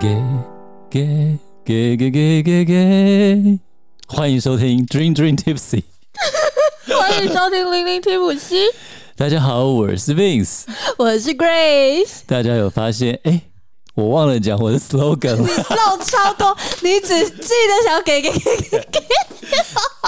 给给给给给给给，欢迎收听 Dream Dream Tipsy。欢迎收听零零提姆西，大家好，我是 Vince。我是 Grace。大家有发现？哎，我忘了讲我的 slogan 了。你漏超多，你只记得想给给给给给。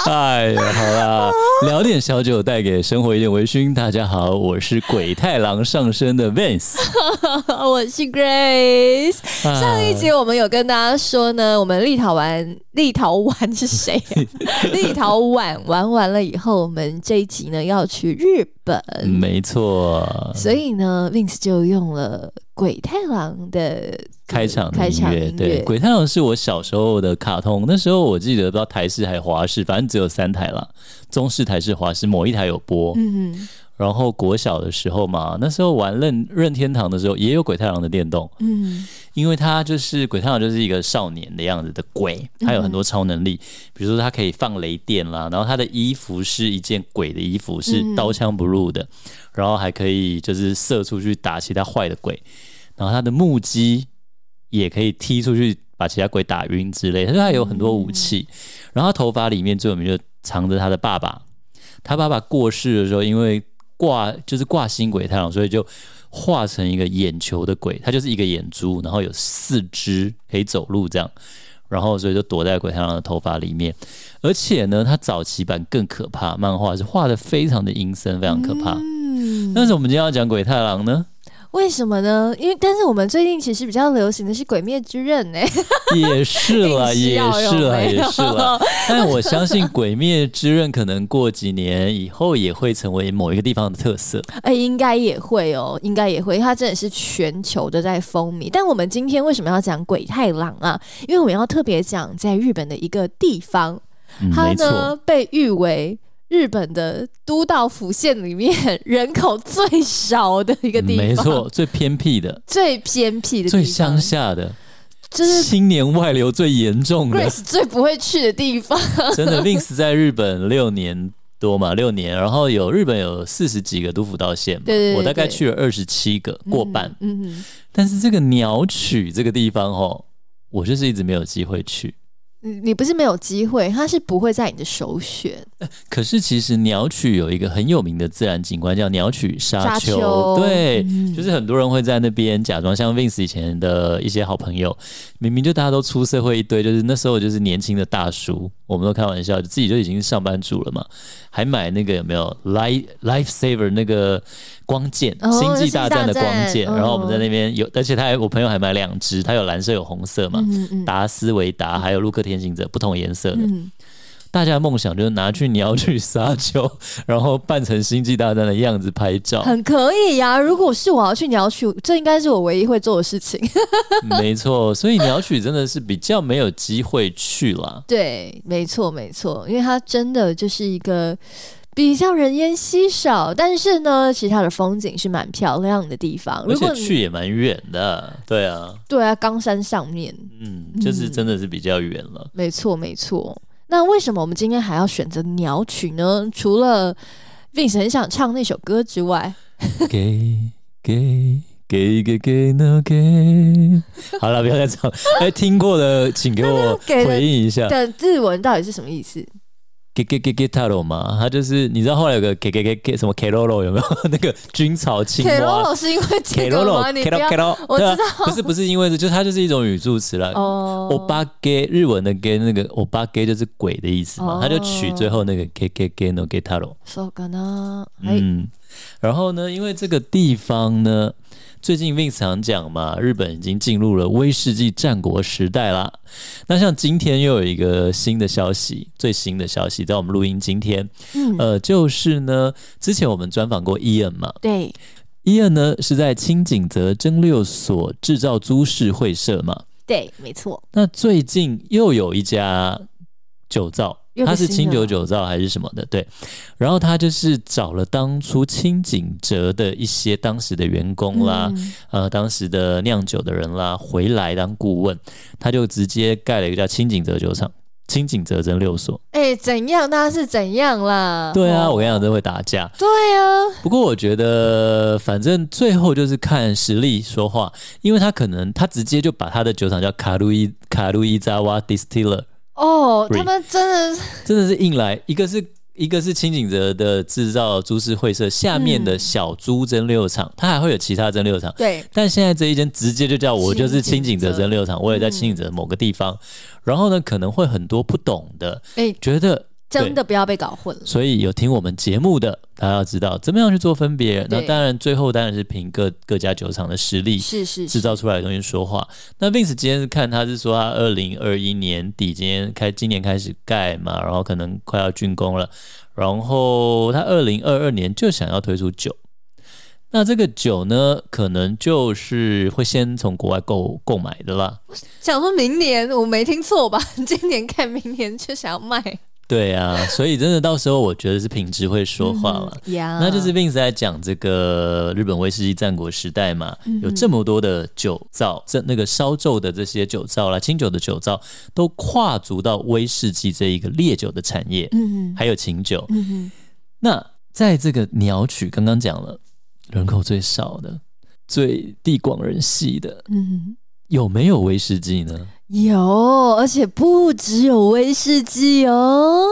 哎呀，好啦，聊点小酒，带给生活一点微醺。大家好，我是鬼太郎上身的 Vince。我是 Grace。上一集我们有跟大家说呢，我们立陶宛立陶宛是谁？立陶宛玩完了以后，我们这一集呢要去日本。没错。所以呢，Vince 就用了鬼太郎的开场开场音乐。对，鬼太郎是我小时候的卡通，那时候我记得不知道台视还是华视，反正只有三台啦，中视、台视、华视，某一台有播。嗯哼，然后国小的时候嘛，那时候玩任任天堂的时候，也有鬼太郎的电动，嗯因为他就是鬼太郎，就是一个少年的样子的鬼，他有很多超能力，比如说他可以放雷电啦，然后他的衣服是一件鬼的衣服，是刀枪不入的，然后还可以就是射出去打其他坏的鬼，然后他的木屐也可以踢出去把其他鬼打晕之类他说，他有很多武器，然后他头发里面最有名就藏着他的爸爸，他爸爸过世的时候，因为挂就是挂新鬼太郎，所以就化成一个眼球的鬼，它就是一个眼珠，然后有四肢可以走路这样，然后所以就躲在鬼太郎的头发里面，而且呢，它早期版更可怕，漫画是画的非常的阴森，非常可怕。嗯，但是我们今天要讲鬼太郎呢，为什么呢？因为但是我们最近其实比较流行的是《鬼灭之刃》呢。也是了，也是了，也是了。但我相信《鬼灭之刃》可能过几年以后也会成为某一个地方的特色。哎，应该也会哦，应该也会，它真的是全球的在风靡。但我们今天为什么要讲鬼太郎啊？因为我们要特别讲在日本的一个地方，嗯，它呢，被誉为日本的都道府县里面人口最少的一个地方，没错，，最偏僻的、最偏僻的，最乡，下的、就是青年外流最严重的。Grace 最不会去的地方。真的，Vince 在日本六年多嘛，六年，然后有日本有四十几个都府道县嘛，我大概去了二十七个，过半。嗯嗯，但是这个鸟取这个地方哦，我就是一直没有机会去。你你不是没有机会，它是不会在你的首选。可是其实鸟取有一个很有名的自然景观叫鸟取沙沙丘，对，嗯就是很多人会在那边假装像 Vince 以前的一些好朋友，明明就大家都出社会一堆，就是那时候就是年轻的大叔，我们都开玩笑，自己就已经是上班族了嘛，还买那个有没有 Life Life Saver 那个光剑，哦星际大战的光剑，然后我们在那边有，而且他还我朋友还买两只，他有蓝色有红色嘛。嗯嗯达斯维达还有陆克天行者不同颜色的，嗯，大家的梦想就是拿去鸟取沙丘，然后扮成星际大战的样子拍照。很可以呀、如果是我要去鸟取，这应该是我唯一会做的事情。没错，所以鸟取真的是比较没有机会去啦。对，没错没错，因为它真的就是一个比较人烟稀少，但是呢，其实它的风景是蛮漂亮的地方。而且如果去也蛮远的，对啊，对啊，冈山上面，嗯，就是真的是比较远了。没错没错。那为什么我们今天还要选择鸟曲呢？除了 Vince 很想唱那首歌之外，给给给给给那给，好了，不要再唱。哎，听过的请给我 回应一下。的日文到底是什么意思？给给给给塔罗嘛，它就是你知道后来有个给给给给什么 K 罗罗有没有那个军草青 K 蛙 o 是因为这 K 罗罗个吗？你 K 不要罗 K 罗，我知道不是不是因为这，就它就是一种语助词了。哦欧巴给日文的给那个欧巴给就是鬼的意思嘛，哦他就取最后那个给给给 no 给塔罗。そうかな？哎，嗯， 然后呢，因为这个地方呢，最近 Vince 常讲嘛，日本已经进入了威士忌战国时代啦。那像今天又有一个新的消息，最新的消息，在我们录音今天，嗯，呃，就是呢，之前我们专访过伊恩嘛，对，伊恩呢是在清景泽蒸馏所制造株式会社嘛。对，没错，那最近又有一家酒造，又有它是清酒酒造还是什么的？对，然后他就是找了当初清景泽的一些当时的员工啦，嗯呃，当时的酿酒的人啦，回来当顾问，他就直接盖了一个叫清景泽酒厂。清景泽蒸馏所。哎，怎样？他是怎样啦？对啊，我跟你讲，真会打架。对啊。不过我觉得，反正最后就是看实力说话，因为他可能他直接就把他的酒厂叫卡路伊卡路伊扎瓦 distiller。哦，他们真的 真的是硬来，一个是。一个是清景泽的制造株式会社下面的小株蒸馏厂，它还会有其他蒸馏厂。对，但现在这一间直接就叫我就是清景泽蒸馏厂，我也在清景泽某个地方。然后呢，可能会很多不懂的，哎，觉得。真的不要被搞混了。所以有听我们节目的，大家要知道怎么样去做分别。那当然，最后当然是凭各各家酒厂的实力，是是制造出来的东西说话。那 Vince 今天是看他是说他二零二一年底今天开今年开始盖嘛，然后可能快要竣工了，然后他二零二二年就想要推出酒。那这个酒呢，可能就是会先从国外购购买的啦。想说明年我没听错吧？今年看明年就想要卖。对啊，所以真的到时候我觉得是品质会说话了。那就是 Vince 在讲这个日本威士忌战国时代嘛，有这么多的酒造，这那个烧酎的这些酒造啦，清酒的酒造都跨足到威士忌这一个烈酒的产业，嗯还有琴酒。嗯那在这个鸟取刚刚讲了，人口最少的、最地广人稀的，嗯有没有威士忌呢？有，而且不只有威士忌哦。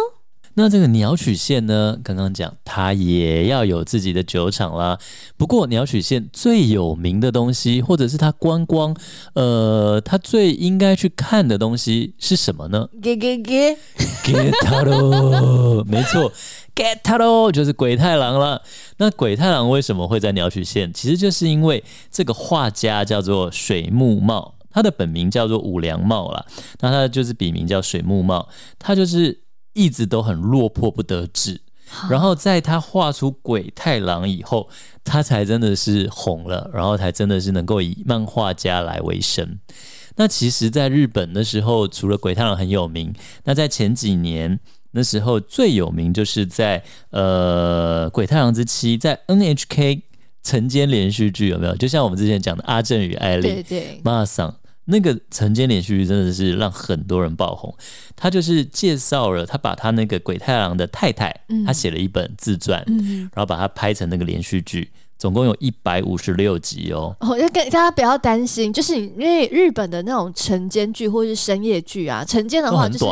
那这个鸟取县呢？刚刚讲它也要有自己的酒厂啦。不过鸟取县最有名的东西，或者是它观光，呃，它最应该去看的东西是什么呢？get get get get 它喽！没错，get 它喽，就是鬼太郎了。那鬼太郎为什么会在鸟取县？其实就是因为这个画家叫做水木茂。他的本名叫做武良茂啦，那他就是笔名叫水木茂，他就是一直都很落魄不得志，然后在他画出鬼太郎以后，他才真的是红了，然后才真的是能够以漫画家来为生。那其实，在日本的时候，除了鬼太郎很有名，那在前几年那时候最有名就是在呃鬼太郎之妻在 NHK 晨间连续剧有没有？就像我们之前讲的阿正与艾丽，对对，马桑。那个晨间连续剧真的是让很多人爆红，他就是介绍了他把他那个鬼太郎的太太，他写了一本自传，然后把它拍成那个连续剧。总共有一百五十六集哦。哦，要跟大家不要担心，就是因为日本的那种晨间剧或者是深夜剧啊，晨间的话就是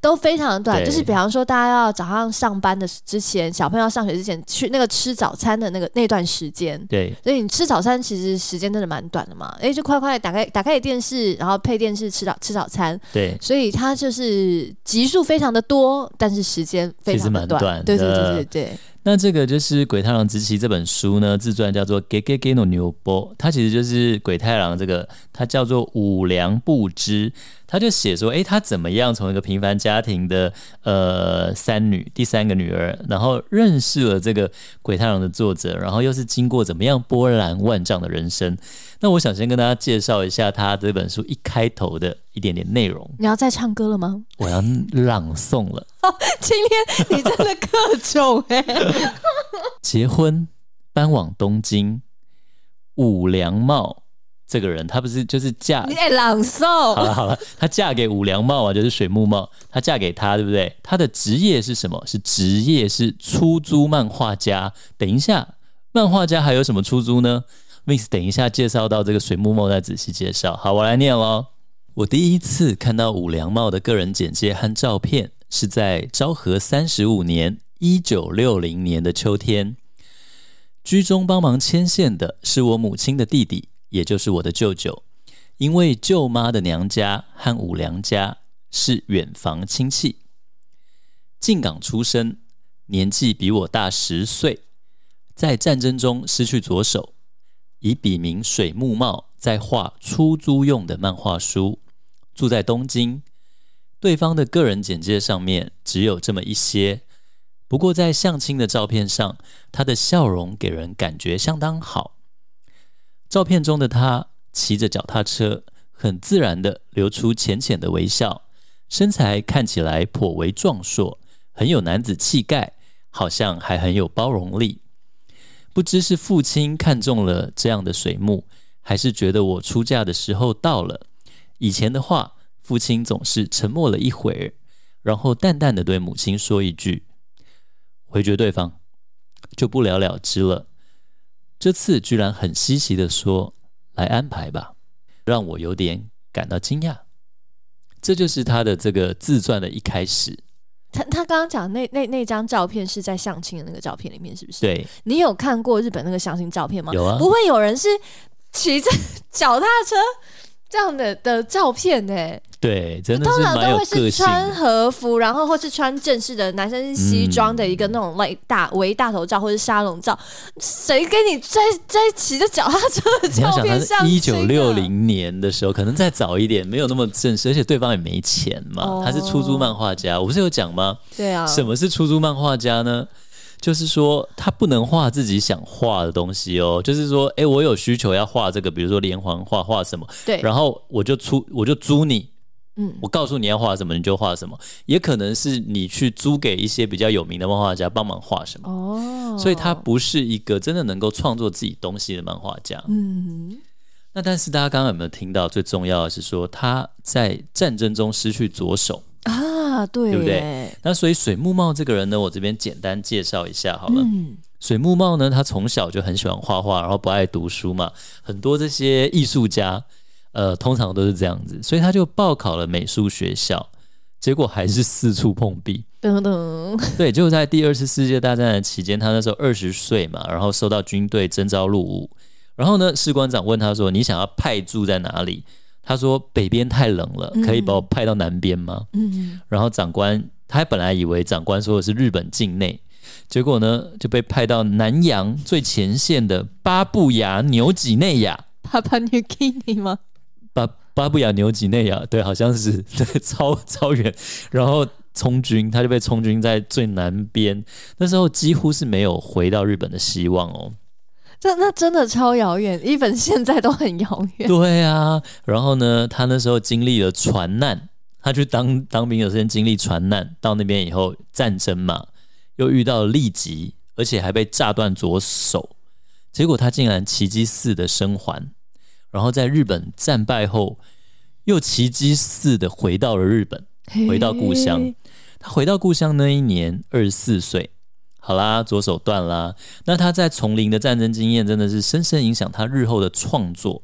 都非常的短，就是比方说大家要早上上班的之前，小朋友上学之前去那个吃早餐的那个那段时间，对，所以你吃早餐其实时间真的蛮短的嘛，哎，就快快打开打开电视，然后配电视吃早吃早餐，对，所以它就是集数非常的多，但是时间非常短，对对对对对。那这个就是《鬼太郎之妻》这本书呢，自传叫做《给给给诺牛波》，它其实就是鬼太郎这个，它叫做五良不知。他就写说，哎，他怎么样从一个平凡家庭的呃三女，第三个女儿，然后认识了这个鬼太郎的作者，然后又是经过怎么样波澜万丈的人生。那我想先跟大家介绍一下他这本书一开头的一点点内容。你要再唱歌了吗？我要朗诵了。今天你真的各种哎。结婚搬往东京，五良茂。这个人，他不是就是嫁？你在朗诵。好了好了，她嫁给武良茂啊，就是水木茂。她嫁给他，对不对？她的职业是什么？是职业是出租漫画家。等一下，漫画家还有什么出租呢？Miss，等一下介绍到这个水木茂再仔细介绍。好，我来念喽。我第一次看到武良茂的个人简介和照片，是在昭和三十五年（一九六零年的秋天），居中帮忙牵线的是我母亲的弟弟。也就是我的舅舅，因为舅妈的娘家和五娘家是远房亲戚，进港出生，年纪比我大十岁，在战争中失去左手，以笔名水木茂在画出租用的漫画书，住在东京。对方的个人简介上面只有这么一些，不过在相亲的照片上，他的笑容给人感觉相当好。照片中的他骑着脚踏车，很自然的流出浅浅的微笑，身材看起来颇为壮硕，很有男子气概，好像还很有包容力。不知是父亲看中了这样的水木，还是觉得我出嫁的时候到了。以前的话，父亲总是沉默了一会儿，然后淡淡的对母亲说一句：“回绝对方，就不了了之了。”这次居然很稀奇的说：“来安排吧。”让我有点感到惊讶。这就是他的这个自传的一开始。他他刚刚讲那那那张照片是在相亲的那个照片里面，是不是？对，你有看过日本那个相亲照片吗？有啊不会有人是骑着脚踏车这样的的照片呢、对，真的通常都会是穿。和服，然后或是穿正式的男生是西装的一个嗯那种 like 大围大头照或者沙龙照，谁跟你在在骑着脚踏车的照你要想，他片相亲、啊？是一九六零年的时候，可能再早一点，没有那么正式，而且对方也没钱嘛。哦他是出租漫画家，我不是有讲吗？对啊，什么是出租漫画家呢？就是说，他不能画自己想画的东西哦。就是说，诶，我有需求要画这个，比如说连环画，画什么，对，然后我就出，我就租你，嗯我告诉你要画什么，你就画什么。也可能是你去租给一些比较有名的漫画家帮忙画什么。哦，所以他不是一个真的能够创作自己东西的漫画家。嗯那但是大家刚刚有没有听到？最重要的是说他在战争中失去左手。啊，对对不对？那所以水木茂这个人呢，我这边简单介绍一下好了。嗯水木茂呢，他从小就很喜欢画画，然后不爱读书嘛。很多这些艺术家，呃，通常都是这样子，所以他就报考了美术学校，结果还是四处碰壁。等等，对，就在第二次世界大战的期间，他那时候二十岁嘛，然后受到军队征召入伍。然后呢，士官长问他说：“你想要派驻在哪里？”他说：“北边太冷了，可以把我派到南边吗？”嗯然后长官他本来以为长官说的是日本境内，结果呢就被派到南洋最前线的巴布亚纽几内亚。，Papa New Guinea 吗？巴巴布亚纽几内亚，对，好像是对，超超远。然后充军，他就被充军在最南边，那时候几乎是没有回到日本的希望哦。这那真的超遥远，even 现在都很遥远。对啊，然后呢，他那时候经历了船难，他去当当兵有时间经历船难，到那边以后战争嘛，又遇到了痢疾，而且还被炸断左手，结果他竟然奇迹似的生还，然后在日本战败后，又奇迹似的回到了日本，回到故乡。他回到故乡那一年二十四岁，好啦，左手断啦。那他在丛林的战争经验真的是深深影响他日后的创作。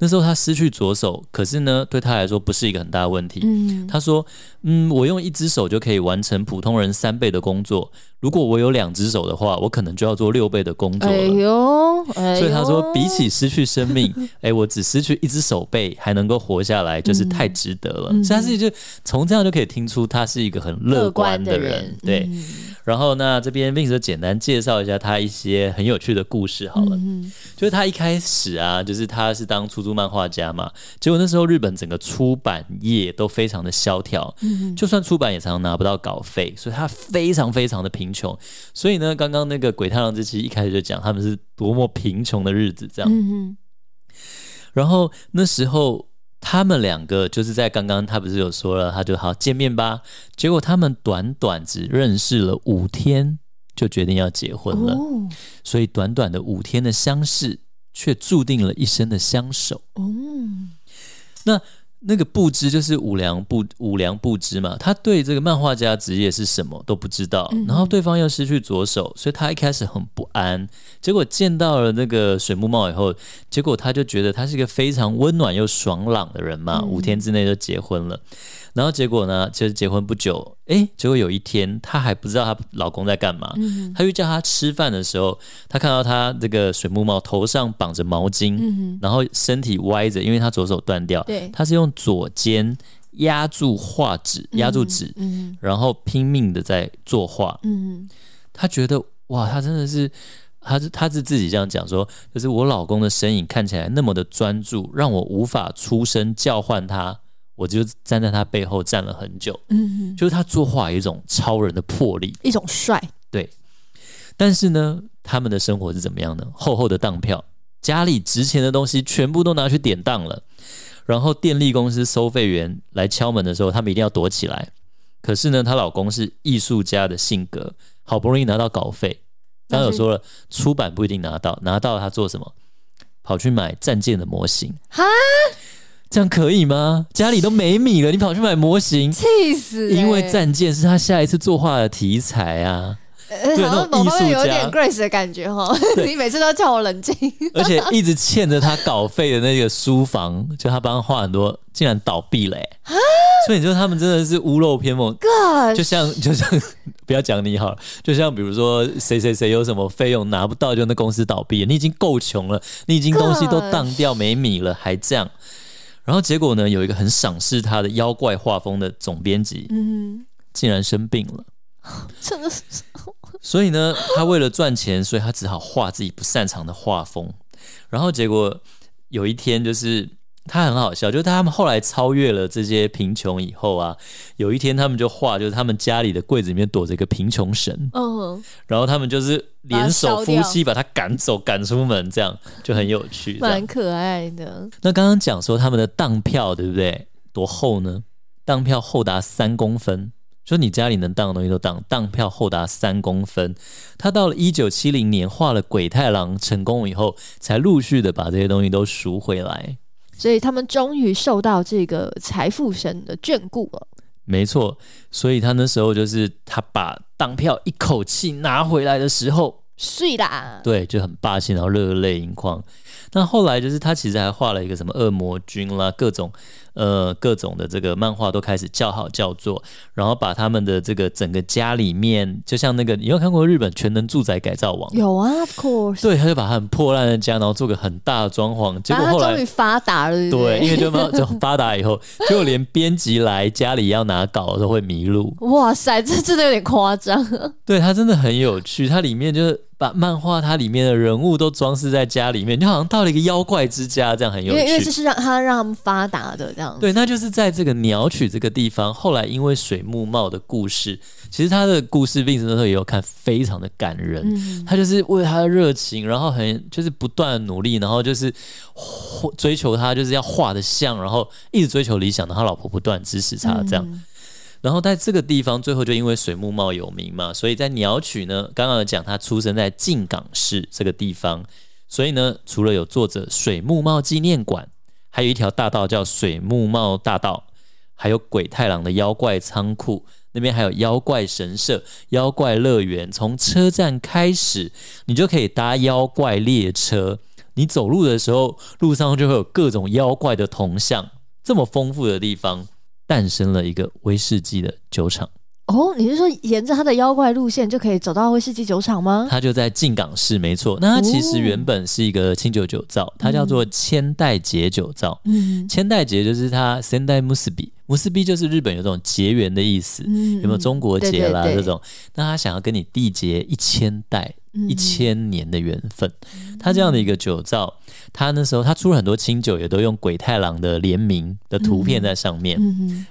那时候他失去左手，可是呢，对他来说不是一个很大的问题。嗯，他说：“嗯，我用一只手就可以完成普通人三倍的工作。如果我有两只手的话，我可能就要做六倍的工作了。哎呦，哎呦所以他说，比起失去生命，哎，我只失去一只手背还能够活下来，就是太值得了。嗯所以他是就从这样就可以听出他是一个很乐观的人。对，嗯然后那这边 Vince 就简单介绍一下他一些很有趣的故事好了。嗯就是他一开始啊，就是他是当出租漫画家嘛，结果那时候日本整个出版业都非常的萧条，嗯就算出版也常常拿不到稿费，所以他非常非常的贫穷。所以呢，刚刚那个鬼太郎之妻一开始就讲他们是多么贫穷的日子这样。嗯然后那时候他们两个就是在刚刚他不是有说了，他就好见面吧。结果他们短短只认识了五天，就决定要结婚了。哦所以短短的五天的相识，却注定了一生的相守。哦，那那个不知就是五良不五良不知嘛，他对这个漫画家职业是什么都不知道，嗯然后对方又失去左手，所以他一开始很不安。结果见到了那个水木茂以后，结果他就觉得他是一个非常温暖又爽朗的人嘛，嗯五天之内就结婚了。然后结果呢，就是结婚不久，诶，结果有一天她还不知道她老公在干嘛，嗯她就叫他吃饭的时候，她看到他这个水木茂头上绑着毛巾，嗯然后身体歪着，因为她左手断掉，对。她是用左肩压住画纸，压住纸，嗯然后拼命的在作画。嗯他觉得哇，他真的是，他是他是自己这样讲说，就是我老公的身影看起来那么的专注，让我无法出声叫唤他，我就站在他背后站了很久。嗯，就是他作画有一种超人的魄力，一种帅，对但是呢，他们的生活是怎么样呢？厚厚的当票，家里值钱的东西全部都拿去典当了。然后电力公司收费员来敲门的时候，他们一定要躲起来。可是呢，她老公是艺术家的性格，好不容易拿到稿费，刚刚有说了，出版不一定拿到，拿到了他做什么？跑去买战舰的模型。哈，这样可以吗？家里都没米了，你跑去买模型，气死欸、因为战舰是他下一次作画的题材啊，呃对那种好像某方面艺术家。有点 Grace 的感觉哈。对 你每次都叫我冷静，而且一直欠着他稿费的那个书房，就他帮他画很多，竟然倒闭了、欸，所以你说他们真的是屋漏偏逢，哥就像就像 不要讲你好了，就像比如说谁谁谁有什么费用拿不到，就那公司倒闭了，你已经够穷了，你已经东西都当掉没米了，还这样。然后结果呢，有一个很赏识他的妖怪画风的总编辑，嗯，竟然生病了。真的是所以呢，他为了赚钱，所以他只好画自己不擅长的画风。然后结果有一天，就是他很好笑，就是他们后来超越了这些贫穷以后啊，有一天他们就画，就是他们家里的柜子里面躲着一个贫穷神，嗯，然后他们就是联手夫妻把他赶走，赶出门，这样就很有趣。蛮可爱的。那刚刚讲说他们的当票对不对？多厚呢？当票厚达三公分，说你家里能当的东西都当，当票厚达三公分。他到了一九七零年画了鬼太郎成功以后，才陆续的把这些东西都赎回来。所以他们终于受到这个财富神的眷顾了。没错，所以他那时候就是他把当票一口气拿回来的时候，睡啦，对，就很霸气，然后热泪盈眶。那后来就是他其实还画了一个什么恶魔君啦，各种呃各种的这个漫画都开始叫好叫座，然后把他们的这个整个家里面，就像那个你有看过日本全能住宅改造王？有啊，of course。对，他就把他很破烂的家，然后做个很大的装潢，结果后来终于发达了，对因为就慢 就发达以后，结果连编辑来家里要拿稿都会迷路。哇塞，这真的有点夸张。对，他真的很有趣，它里面就是把漫画它里面的人物都装饰在家里面，就好像到了一个妖怪之家，这样很有因为因为这。是让他让他们发达的这样。对，那就是在这个鸟取这个地方，后来因为水木茂的故事，其实他的故事病死的时候也有看，非常的感人。嗯，他就是为他的热情，然后很就是不断的努力，然后就是画追求他就是要画的像，然后一直追求理想，然后他老婆不断支持他这样。嗯然后在这个地方，最后就因为水木茂有名嘛，所以在鸟取呢，刚刚有讲他出生在静冈市这个地方，所以呢，除了有作者水木茂纪念馆，还有一条大道叫水木茂大道，还有鬼太郎的妖怪仓库，那边还有妖怪神社、妖怪乐园。从车站开始，你就可以搭妖怪列车。你走路的时候，路上就会有各种妖怪的铜像。这么丰富的地方，诞生了一个威士忌的酒厂，哦，你是说沿着它的妖怪路线就可以走到威士忌酒厂吗？它就在静冈市，没错。那它其实原本是一个清酒酒造，它叫做千代节酒造。嗯千代节就是它仙代穆斯比，穆斯比就是日本有这种结缘的意思，嗯有没有中国结啦这种？那他想要跟你缔结一千代、嗯一千年的缘分。他这样的一个酒造，他那时候他出了很多清酒，也都用鬼太郎的联名的图片在上面，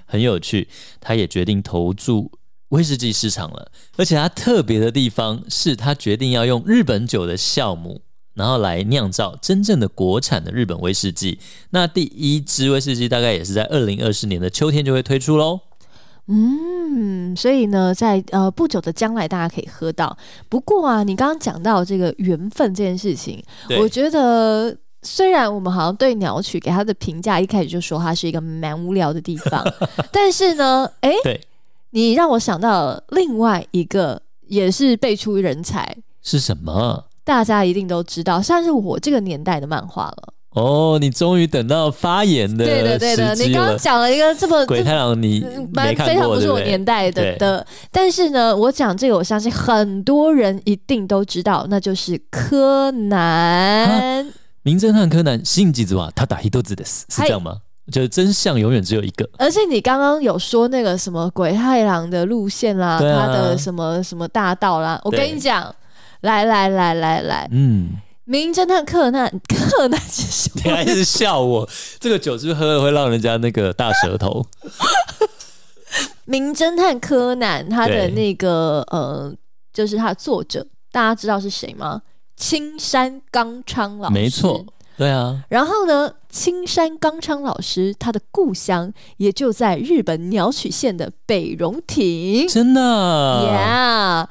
很有趣。他也决定投注威士忌市场了，而且他特别的地方是他决定要用日本酒的酵母。然后来酿造真正的国产的日本威士忌。那第一支威士忌大概也是在二零二四年的秋天就会推出喽。嗯，所以呢，在呃不久的将来，大家可以喝到。不过啊，你刚刚讲到这个缘分这件事情，我觉得虽然我们好像对鸟取给他的评价一开始就说它是一个蛮无聊的地方，但是呢，哎，对，你让我想到另外一个也是辈出人才，是什么？大家一定都知道，算是我这个年代的漫画了。哦，你终于等到发言的对的，对的，你刚刚。讲了一个这么鬼太郎你蛮非常不不是我年？代的的，但是呢，我讲这个，我相信很多人一定都知道，那就是柯南。名侦探柯南信吉子哇，他打一豆子的是是这样吗？就是真相永远只有一个。而且你刚刚有说那个什么鬼太郎的路线啦，啊他的什么什么大道啦，我跟你讲，来来来来来，嗯，名侦探柯南，柯南是什么？你还一直笑我，这个酒是不是喝了会让人家那个大舌头？名侦探柯南他的那个呃，就是他的作者，大家知道是谁吗？青山刚昌老师，没错。对啊，然后呢，青山刚昌老师他的故乡也就在日本鸟取县的北荣町。真的？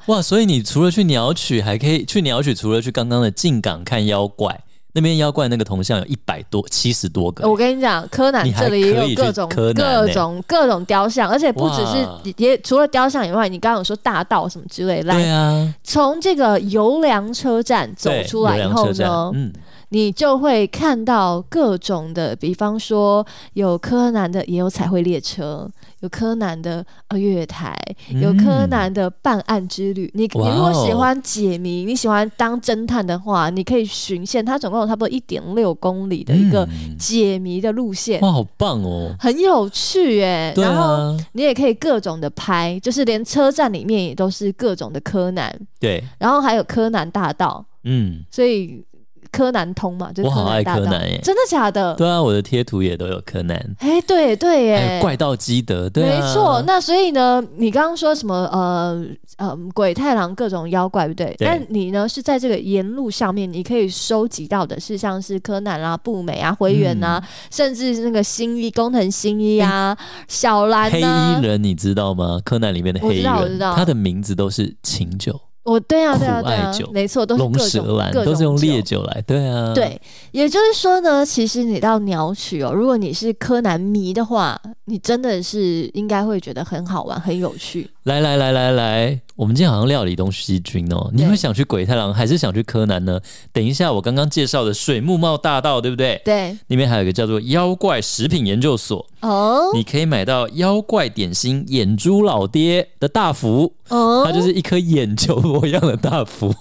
哇！所以你除了去鸟取，还可以去鸟取，除了去刚刚的静港看妖怪，那边妖怪那个铜像有一百多、七十多个、我跟你讲，柯南这里也有各种欸各种各种雕像，而且不只是也除了雕像以外，你刚刚有说大道什么之类，对来啊，从这个游梁车站走出来以后呢，嗯，你就会看到各种的，比方说有柯南的，也有彩绘列车，有柯南的呃月台，有柯南的办案之旅。你你如果喜欢解谜，你喜欢当侦探的话，你可以循线，它总共有差不多一点六公里的一个嗯。解谜的路线。哇，好棒哦！很有趣耶，对然后啊，你也可以各种的拍，就是连车站里面也都是各种的柯南，对，然后还有柯南大道，嗯，所以柯南通嘛，就是我好爱柯南耶。真的假的？对啊，我的贴图也都有柯南，哎，对对还耶，怪盗基德，对啊，没错。那所以呢，你刚刚说什么呃呃鬼太郎各种妖怪，对不对？对但你呢是在这个沿路上面，你可以收集到的是像是柯南啊、步美啊、灰原啊，嗯甚至是那个新一工藤新一啊、小兰黑啊衣。人你知道吗？柯南里面的黑衣人，道我知道他的名字都是琴酒、我对啊对啊对啊没错，都是龙各种舌兰，各种都是用烈酒酒来，对啊，，对，也就是说呢，其实你到鸟取哦，如果你是柯南迷的话，你真的是应该会觉得很好玩、很有趣。来来来来来，我们今天好像料理东西君哦，你会想去鬼太郎还是想去柯南呢？等一下，我刚刚介绍的水木茂大道，对不对？对里面还有一个叫做妖怪食品研究所，哦你可以买到妖怪点心眼珠老爹的大福，哦，它就是一颗眼球模样的大福，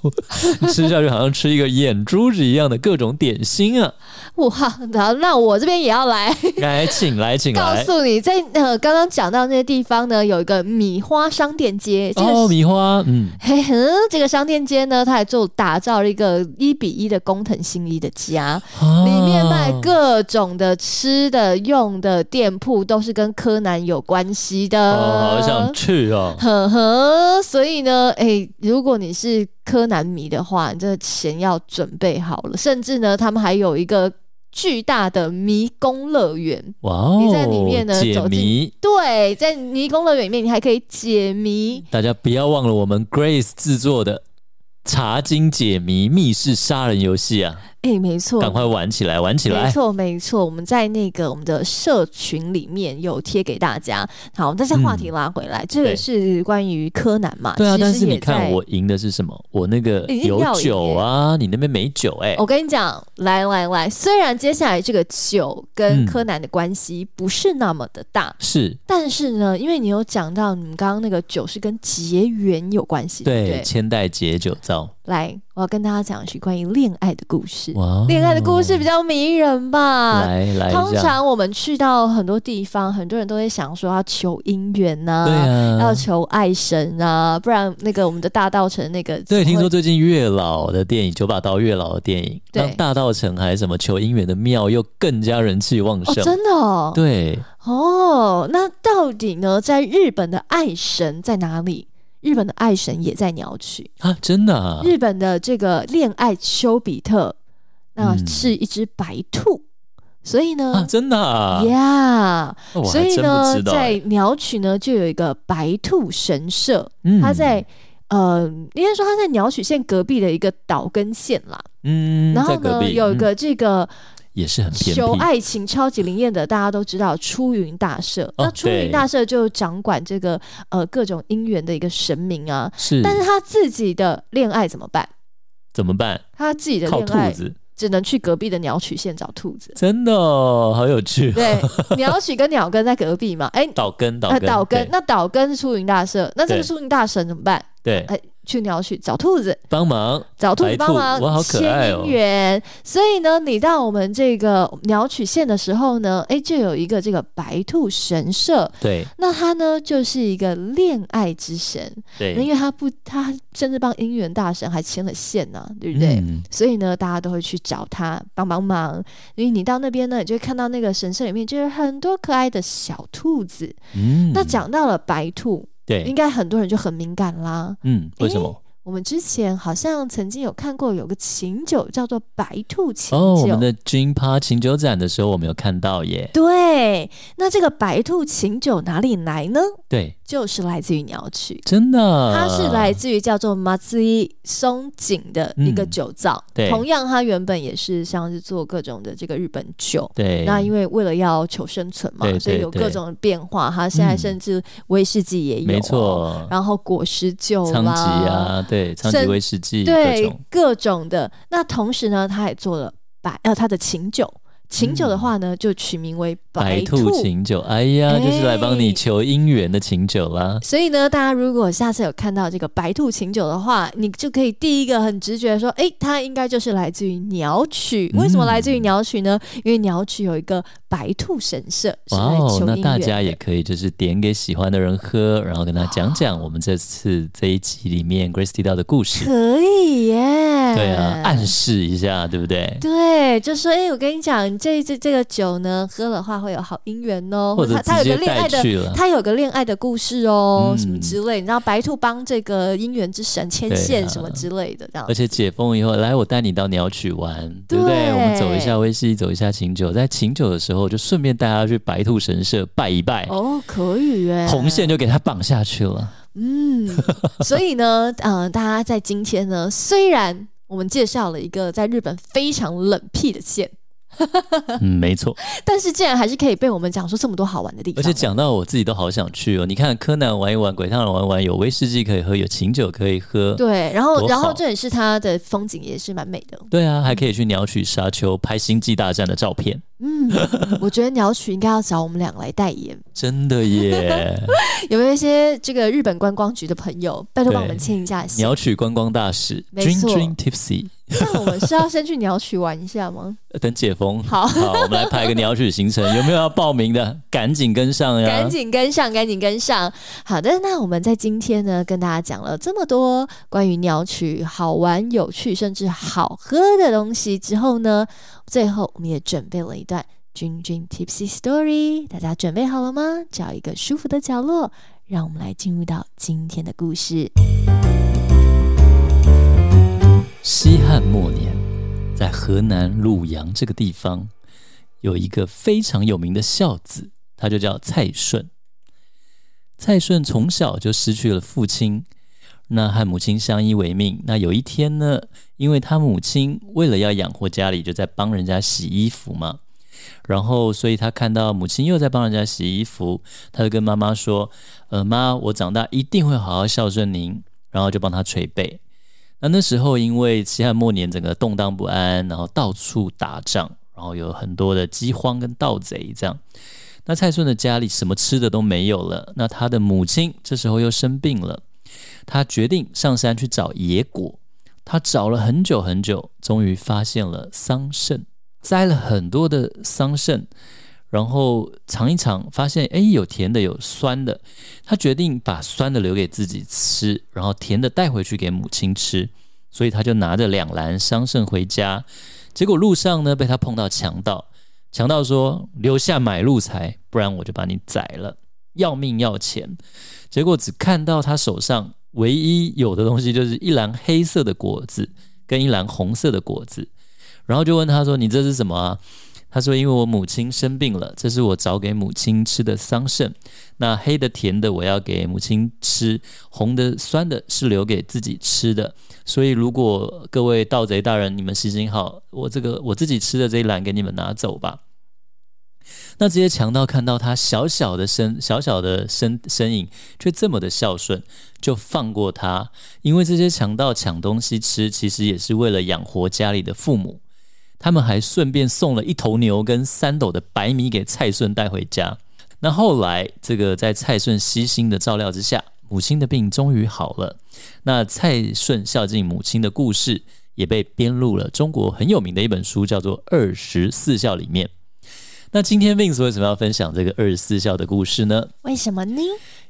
吃下去好像吃一个眼珠子一样的各种点心啊！哇，那那我这边也要来来，请来，请来告。诉你，在呃刚刚讲到那些地方呢，有一个米花商店街，这个哦，米花，嗯，嘿嘿，这个商店街呢，它还做打造了一个一比一的工藤新一的家，里面卖啊各种的吃的、用的店铺，都是跟柯南有关系的。哦，好想去哦。呵呵，所以呢，哎、如果你是柯南迷的话，你这个钱要准备好了。甚至呢，他们还有一个巨大的迷宫乐园。哇哦，你在里面呢解谜，对，在迷宫乐园里面，你还可以解谜。大家不要忘了我们 Grace 制作的茶经解谜密室杀人游戏啊！哎、没错，赶快玩起来，玩起来！没错，没错，我们在那个我们的社群里面有贴给大家。好，但是话题拉回来，这个是关于柯南嘛？对啊，但是你看我赢的是什么？我那个有酒啊，你那边没酒哎、我跟你讲，来来来，虽然接下来这个酒跟嗯柯南的关系不是那么的大，是但是呢，因为你有讲到你们刚刚那个酒是跟结缘有关系，对？千代结酒造，来，我要跟大家讲的是关于恋爱的故事。恋爱的故事比较迷人吧？来来通，常我们去到很多地方，很多人都会想说要求姻缘呐、对啊，要求爱神啊，不然那个我们的大道城那个对，听说最近月老的电影《九把刀》月老的电影，对让大道城还什么求姻缘的庙又更加人气旺哦，盛。真的哦，对，哦，那到底呢，在日本的爱神在哪里？日本的爱神也在鸟取，啊，真的啊，日本的这个恋爱丘比特，那嗯。是一只白兔，所以啊，呢，真的啊，呀哦我所以呢在欸。鸟取呢就有一个白兔神社，嗯。它在呃，应该说它在鸟取县隔壁的一个岛根县啦。嗯，然后呢，有一个这个也是很偏求，爱情超级灵验的，大家都知道出云大社。哦那出云大社就掌管这个呃各种姻缘的一个神明啊，是，但是他自己的恋爱怎么办？怎么办？他自己的恋爱兔子，只能去隔壁的鸟取县找兔子。真的哦，好有趣。对，鸟取跟鸟根在隔壁嘛，哎、岛根，岛呃，根，岛根，对那岛根是出云大社，那这个出云大神怎么办？对，哎，去鸟取找兔子，帮忙，找兔子帮忙哇好可牵爱哦姻缘。所以呢，你到我们这个鸟取县的时候呢，哎，就有一个这个白兔神社。对那他呢，就是一个恋爱之神，对因，为他不，他甚至帮姻缘大神还牵了线呢、对不对？嗯所以呢，大家都会去找他帮帮忙。因为你到那边呢，你就会看到那个神社里面就是很多可爱的小兔子。嗯那讲到了白兔，应，该很多人就很敏感啦。嗯，为什么？我们之前好像曾经有看过有个琴酒叫做白兔琴哦，我。们的金趴琴酒展的时候，我们有看到耶。对，那这个白兔琴酒哪里来呢？对，就是来自于鸟取。真的，它是来自于叫做马自伊松井的一个酒造，对。同样它原本也是像是做各种的这个日本酒，对，那因为为了要求生存嘛对，对所以有各种的变化。它现在甚至威士忌也有，没，错，然后果实酒仓啦，吉啊，对，仓吉威士忌各对种，各种的。那同时呢，他也做了白呃他的琴酒，琴酒的话呢，就取名为白兔兔琴酒，哎呀，哎就是来帮你求姻缘的琴酒啦。所以呢，大家如果下次有看到这个白兔琴酒的话，你就可以第一个很直觉地说，诶，它应该就是来自于鸟取。为什么来自于鸟取呢？因为鸟取有一个白兔神社，哇哦那大家也可以就是点给喜欢的人喝，然后跟他讲讲我们这次这一集里面 Grace 提到的故事。可以耶。对啊，暗示一下，对不对？对，就说，诶，我跟你讲，这这这个酒呢，喝了话会有好姻缘哦，或者它它有个恋爱的。他有个恋爱的故事哦，嗯什么之类，你知道白兔帮这个姻缘之神牵对线啊什么之类的，这样而且解封以后，来我带你到鸟取玩，对不对？我们走一下威士忌，走一下琴酒，在琴酒的时候就顺便带他去白兔神社拜一拜，哦，可以耶，红线就给他绑下去了。嗯，所以呢，呃，大家在今天呢，虽然我们介绍了一个在日本非常冷僻的县，嗯，没错。但是竟然还是可以被我们讲出这么多好玩的地方，而且讲到我自己都好想去哦。你看柯南玩一玩，鬼太郎玩一玩，有威士忌可以喝，有琴酒可以喝。对，然后然后这也是它的风景也是蛮美的，对啊，还可以去鸟取沙丘拍《星际大战》的照片，嗯，我觉得鸟取应该要找我们俩来代言，真的耶！有没有一些这个日本观光局的朋友，拜托帮我们对签一下信？鸟取观光大使没错 Dream Tipsy，那我们是要先去鸟取玩一下吗？呃等解封。好好，我们来排个鸟取行程，有没有要报名的？赶紧跟上呀！赶紧跟上，赶紧跟上。好的，那我们在今天呢，跟大家讲了这么多关于鸟取好玩、有趣，甚至好喝的东西之后呢，最后我们也准备了一段君君 Tipsy Story，大家准备好了吗？找一个舒服的角落，让我们来进入到今天的故事。西汉末年，在河南鲁阳这个地方，有一个非常有名的孝子，他就叫蔡顺。蔡顺从小就失去了父亲，那和母亲相依为命。那有一天呢，因为他母亲为了要养活家里，就在帮人家洗衣服嘛。然后，所以他看到母亲又在帮人家洗衣服，他就跟妈妈说：“呃，妈，我长大一定会好好孝顺您。”然后就帮他捶背。那那时候因为西汉末年整个动荡不安，然后到处打仗，然后有很多的饥荒跟盗贼这样。那蔡顺的家里什么吃的都没有了，那他的母亲这时候又生病了，他决定上山去找野果。他找了很久很久，终于发现了桑葚，摘了很多的桑葚，然后尝一尝，发现诶有甜的有酸的，他决定把酸的留给自己吃，然后甜的带回去给母亲吃。所以他就拿着两篮桑葚回家，结果路上呢被他碰到强盗，强盗说留下买路财，不然我就把你宰了，要命要钱。结果只看到他手上唯一有的东西就是一篮黑色的果子跟一篮红色的果子，然后就问他说：“你这是什么啊？”他说：“因为我母亲生病了，这是我找给母亲吃的桑葚。那黑的、甜的我要给母亲吃，红的、酸的是留给自己吃的。所以，如果各位盗贼大人，你们行行好，我这个我自己吃的这一篮给你们拿走吧。”那这些强盗看到他小小的身、小小的身身影，却这么的孝顺，就放过他。因为这些强盗抢东西吃，其实也是为了养活家里的父母。他们还顺便送了一头牛跟三斗的白米给蔡顺带回家。那后来，这个在蔡顺悉心的照料之下，母亲的病终于好了。那蔡顺孝敬母亲的故事也被编入了中国很有名的一本书，叫做《二十四孝》里面。那今天 Vince 为什么要分享这个二十四孝的故事呢？为什么呢？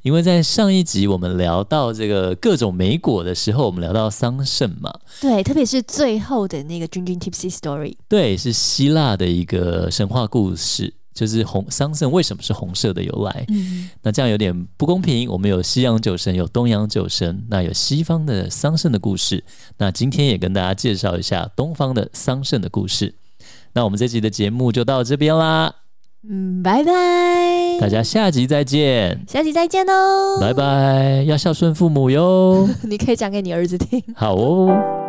因为在上一集我们聊到这个各种莓果的时候，我们聊到桑葚嘛，对，特别是最后的那个君君 Tipsy Story，对，是希腊的一个神话故事，就是红桑葚为什么是红色的由来。嗯，那这样有点不公平，我们有西洋酒神，有东洋酒神，那有西方的桑葚的故事。那今天也跟大家介绍一下东方的桑葚的故事。那我们这集的节目就到这边啦。嗯，拜拜，大家下集再见，下集再见哦，拜拜，要孝顺父母哟。你可以讲给你儿子听。好哦。